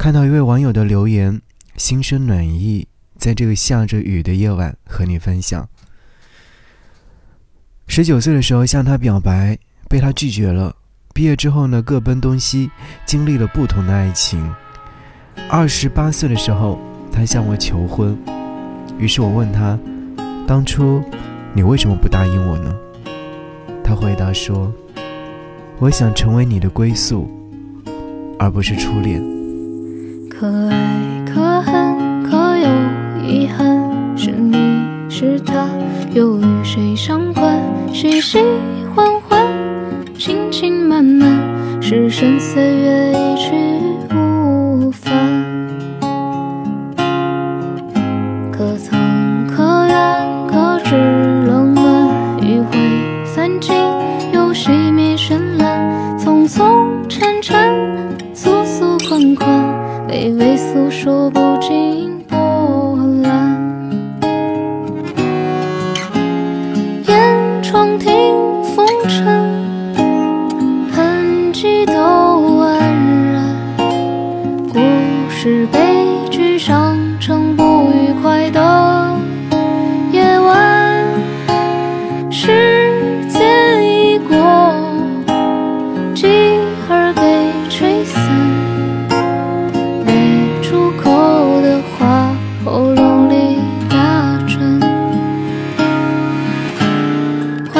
看到一位网友的留言，心生暖意，在这个下着雨的夜晚和你分享。十九岁的时候向他表白，被他拒绝了。毕业之后呢，各奔东西，经历了不同的爱情。二十八岁的时候，他向我求婚，于是我问他，当初你为什么不答应我呢？他回答说，我想成为你的归宿，而不是初恋。可爱可恨可有遗憾，是你是他，又与谁相关？喜喜欢欢，情情满满，时生岁月一去无返。可曾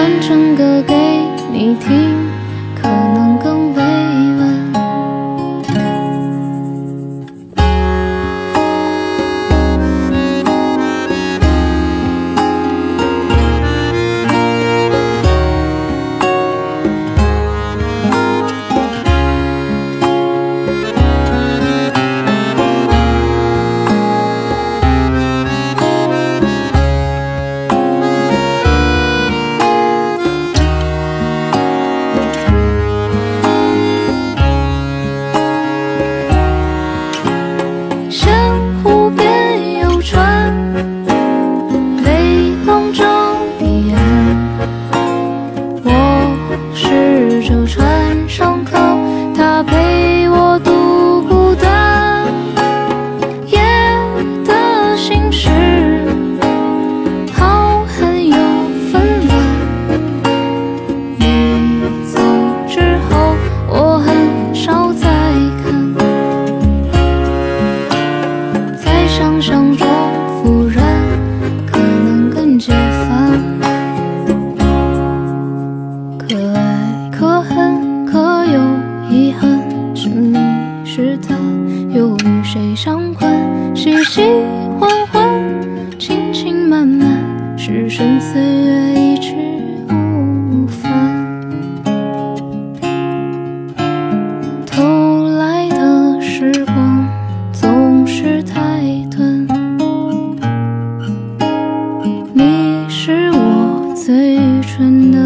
换成歌给你听，可能更关？喜喜欢欢，情情满满，时生岁月一去无返。偷来的时光总是太短，你是我最愚蠢的